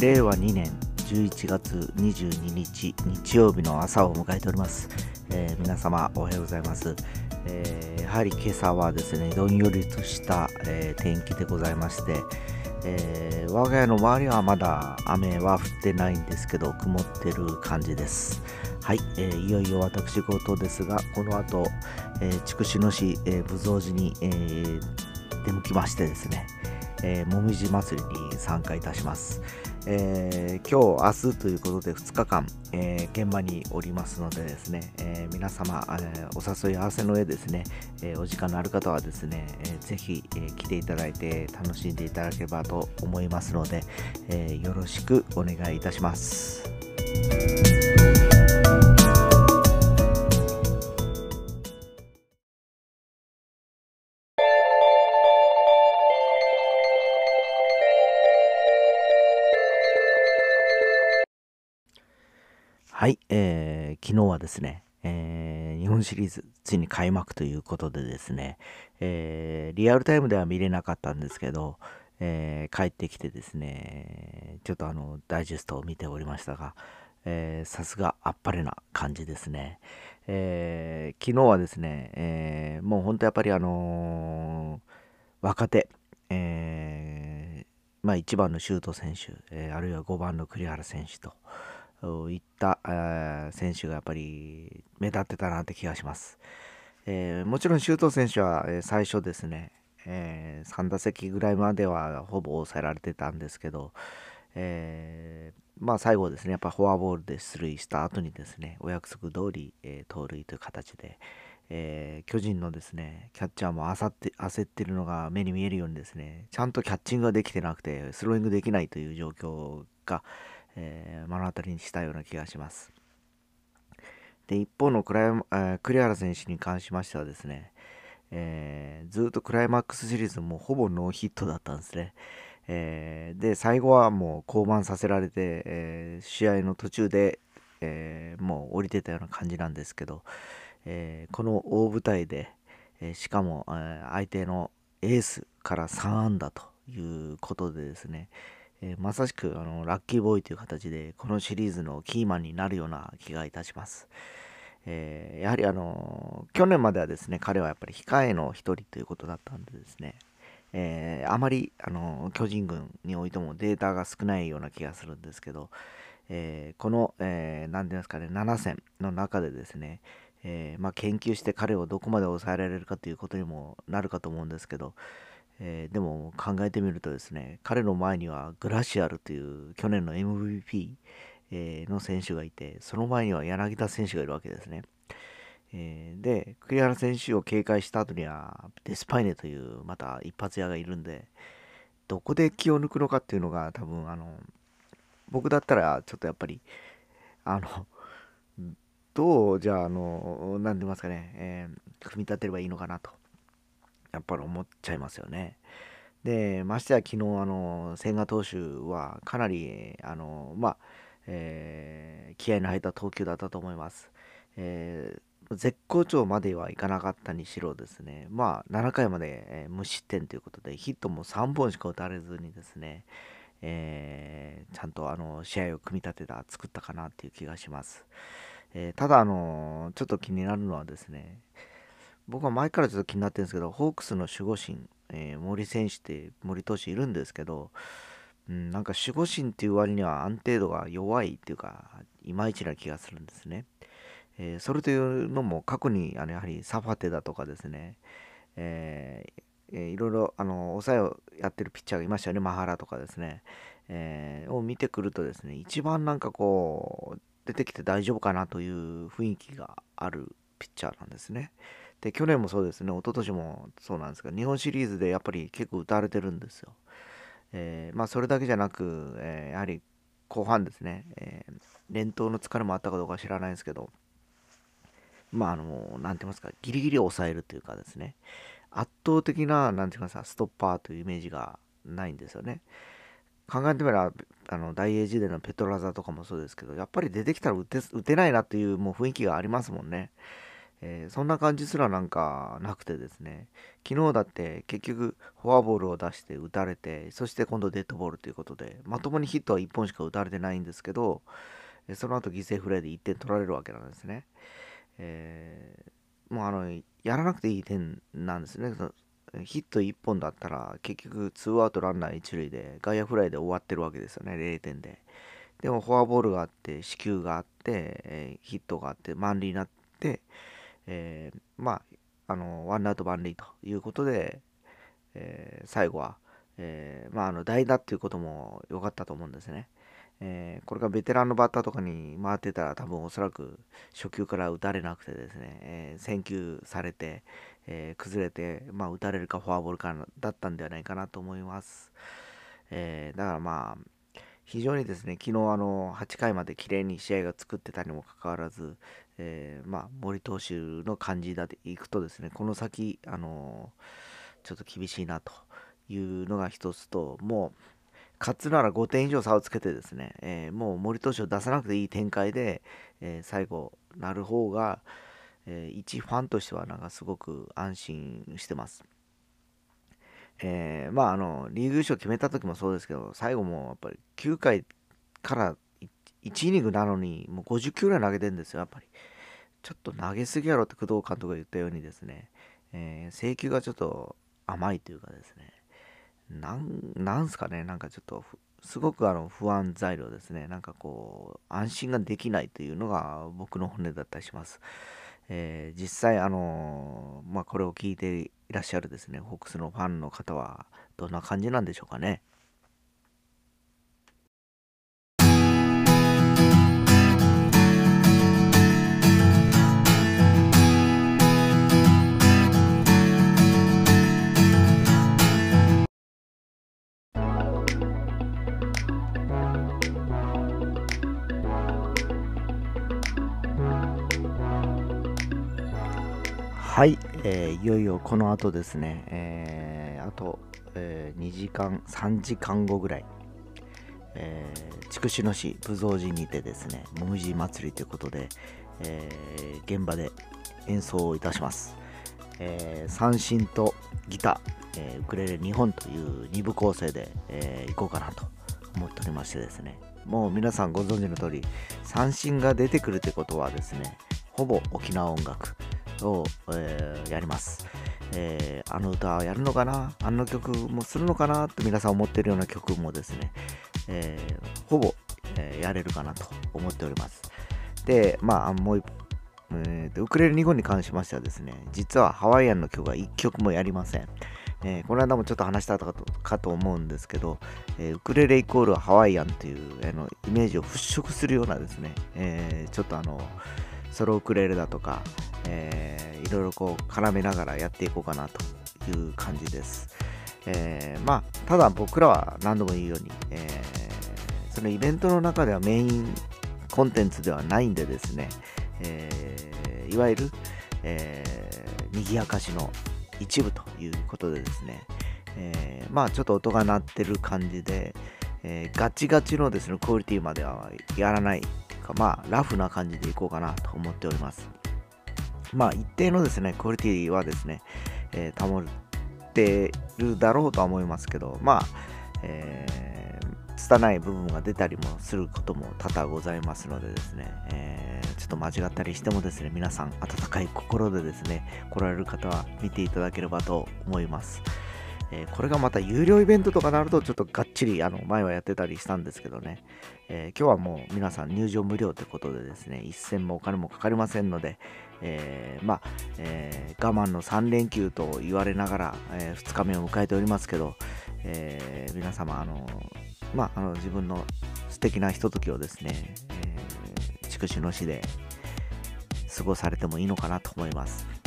令和2年11月22日日曜日の朝を迎えております、えー、皆様おはようございます、えー、やはり今朝はですねどんよりとした、えー、天気でございまして、えー、我が家の周りはまだ雨は降ってないんですけど曇ってる感じです。はい、えー、いよいよ私事ですがこの後、えー、筑紫野市、えー、武蔵寺に、えー、出向きましてですね、えー、もみじ祭りに参加いたします、えー、今日明日ということで2日間、えー、現場におりますのでですね、えー、皆様、えー、お誘い合わせの上ですね、え、お時間のある方はですね、えー、ぜひ、え、来ていただいて楽しんでいただければと思いますので、え、よろしくお願いいたします。はい、えー、昨日はですね、えー、日本シリーズついに開幕ということでですね、えー、リアルタイムでは見れなかったんですけど、えー、帰ってきてですね、ちょっとあの、ダイジェストを見ておりましたが、さすがあっぱれな感じですね。えー、昨日はですね、えー、もう本当やっぱりあのー、若手、えまあ、1番のシュート選手、えあるいは5番の栗原選手と、いった、選手がやっぱり目立ってたなって気がします。えー、もちろん周東選手は、最初ですね、えー、3打席ぐらいまではほぼ抑えられてたんですけど、えー、まあ最後ですね、やっぱフォアボールで出塁した後にですね、お約束通り、えー、盗塁という形で、えー、巨人のですね、キャッチャーも焦って焦ってるのが目に見えるようにですね、ちゃんとキャッチングができてなくて、スローイングできないという状況が、えー、目の当たりにしたような気がします。で、一方のクライ、えー、栗原選手に関しましてはですね、えー、ずっとクライマックスシリーズもほぼノーヒットだったんですね。えー、で、最後はもう降板させられて、えー、試合の途中で、え、もう降りてたような感じなんですけど、えこの大舞台で、えしかも、え相手のエースから3安打ということでですね、えー、まさしくあのラッキーボーイという形でこのシリーズのキーマンになるような気がいたします。えー、やはりあの去年まではですね彼はやっぱり控えの一人ということだったんでですね、えー、あまりあの巨人軍においてもデータが少ないような気がするんですけど、えー、この何、えー、て言うんですかね7戦の中でですね、えまあ、研究して彼をどこまで抑えられるかということにもなるかと思うんですけど、えー、でも考えてみるとですね、彼の前にはグラシアルという去年の MVP、えー、の選手がいて、その前には柳田選手がいるわけですね。えー、で、栗原選手を警戒した後にはデスパイネというまた一発屋がいるんで、どこで気を抜くのかっていうのが多分あの、僕だったらちょっとやっぱり、あの、どうじゃあ、あの、何て言いますかね、え、組み立てればいいのかなと。やっぱり思っちゃいますよね。で、ましてや昨日、あの、千賀投手はかなり、あの、まあ、えー、気合の入った投球だったと思います。えー、絶好調まではいかなかったにしろですね、まあ、7回まで、え、無失点ということで、ヒットも3本しか打たれずにですね、えー、ちゃんとあの試合を組み立てた、作ったかなっていう気がします。えー、ただ、あのちょっと気になるのはですね、僕は前からちょっと気になってるんですけど、ホークスの守護神、えー、森選手って森投手いるんですけど、うん、なんか守護神っていう割には安定度が弱いっていうか、いまいちな気がするんですね。えー、それというのも過去にあのやはりサファテだとかですね、えー、いろいろあの抑えをやってるピッチャーがいましたよね、マハラとかですね、えー、を見てくるとですね、一番なんかこう、出てきて大丈夫かなという雰囲気があるピッチャーなんですね。で、去年もそうですね、一昨年もそうなんですが、日本シリーズでやっぱり結構打たれてるんですよ。えー、まあ、それだけじゃなく、えー、やはり後半ですね、えー、連投の疲れもあったかどうか知らないんですけど、まあ、あの、なんて言いますか、ギリギリ抑えるというかですね、圧倒的な、なんて言いますか、ストッパーというイメージがないんですよね。考えてみれば、あの大英時代のペトラザとかもそうですけど、やっぱり出てきたら打て打てないなというもう雰囲気がありますもんね。えー、そんな感じすらなんかなくてですね。昨日だって結局フォアボールを出して打たれてそして今度デッドボールということでまともにヒットは1本しか打たれてないんですけどその後犠牲フライで1点取られるわけなんですね、えー、もうあのやらなくていい点なんですね。ヒット1本だったら結局ツーアウトランナー1塁で外野フライで終わってるわけですよね。0点で。でもフォアボールがあって四球があって、えー、ヒットがあって満塁になってえー、まあ、あの、ワンアウト満塁ということで、えー、最後は、えー、まあ、あの、代打っていうことも良かったと思うんですね。えー、これがベテランのバッターとかに回ってたら多分おそらく初球から打たれなくてですね、えー、選球されて、えー、崩れて、まあ、打たれるかフォアボールかだったんではないかなと思います。えだからまあ非常にですね、昨日あの8回まで綺麗に試合が作ってたにもかかわらず、えー、まあ、森投手の感じでいくとですね、この先、あのちょっと厳しいなというのが一つと、もう、勝つなら5点以上差をつけてですね、えー、もう森投手を出さなくていい展開で、えー、最後なる方が、えー、一ファンとしてはなんかすごく安心してます。えー、まああのリーグ優勝決めた時もそうですけど最後もやっぱり9回から1イニングなのにもう50球ぐらい投げてるんですよやっぱり。ちょっと投げすぎやろって工藤監督が言ったようにですね、えー、制球がちょっと甘いというかですね。なんなんすかね。なんかちょっとすごくあの不安材料ですね。なんかこう安心ができないというのが僕の本音だったりします。えー、実際、あの、まあ、これを聞いていらっしゃるですね、ホークスのファンの方はどんな感じなんでしょうかね。はい、えー、いよいよこの後ですね、えー、あと、えー、2時間、3時間後ぐらい、えー、筑紫野市武蔵寺にてですね、もみじ祭りということで、えー、現場で演奏をいたします。えー、三振とギター、えー、ウクレレ2本という2部構成で、えー、行こうかなと思っておりましてですね、もう皆さんご存知の通り、三振が出てくるってことはですね、ほぼ沖縄音楽。を、えー、やります。えー、あの歌やるのかな？あの曲もするのかなって皆さん思ってるような曲もですね、えー、ほぼ、え、やれるかなと思っております。で、まあ、もうえー、ウクレレ2本に関しましてはですね、実はハワイアンの曲は1曲もやりません。えー、この間もちょっと話したかとかと思うんですけど、えー、ウクレレイコールハワイアンというあのイメージを払拭するようなですね、えー、ちょっとあのソロウクレレだとか、えー、いろいろこう絡めながらやっていこうかなという感じです。えー、まあ、ただ僕らは何度も言うように、えー、そのイベントの中ではメインコンテンツではないんでですね、えー、いわゆる、えー、賑やかしの一部ということでですね、えー、まあちょっと音が鳴ってる感じで、えー、ガチガチのですね、クオリティまではやらないっていうか、まあラフな感じでいこうかなと思っております。まあ一定のですね、クオリティはですね、えー、保っているだろうとは思いますけど、まあ、えー、拙い部分が出たりもすることも多々ございますのでですね、えー、ちょっと間違ったりしてもですね、皆さん温かい心でですね、来られる方は見ていただければと思います。えー、これがまた有料イベントとかなるとちょっとがっちりあの前はやってたりしたんですけどね、えー、今日はもう皆さん入場無料ということでですね、一銭もお金もかかりませんので、えー、まあ、え、我慢の3連休と言われながら、え、2日目を迎えておりますけど、え皆様、あのまあ、あの自分の素敵なひとときをですね、え筑紫野市で過ごされてもいいのかなと思います。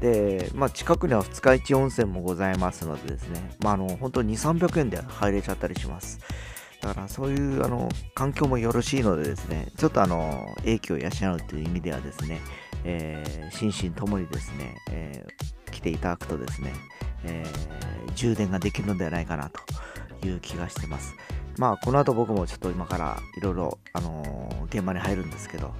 で、まあ、近くには二日市温泉もございますのでですね、まあ、あの本当に2、300円で入れちゃったりします。だからそういうあの環境もよろしいのでですね、ちょっとあの影響を養うという意味ではですね、えー、心身ともにですね、えー、来ていただくとですね、えー、充電ができるのではないかなという気がしてます。まあこの後僕もちょっと今からいろいろあのー現場に入るんですけど、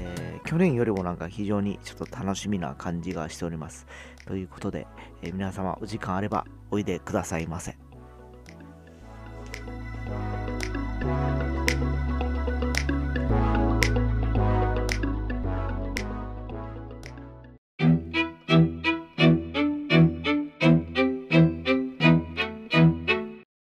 えー去年よりもなんか非常にちょっと楽しみな感じがしております。ということで、えー皆様お時間あればおいでくださいませ。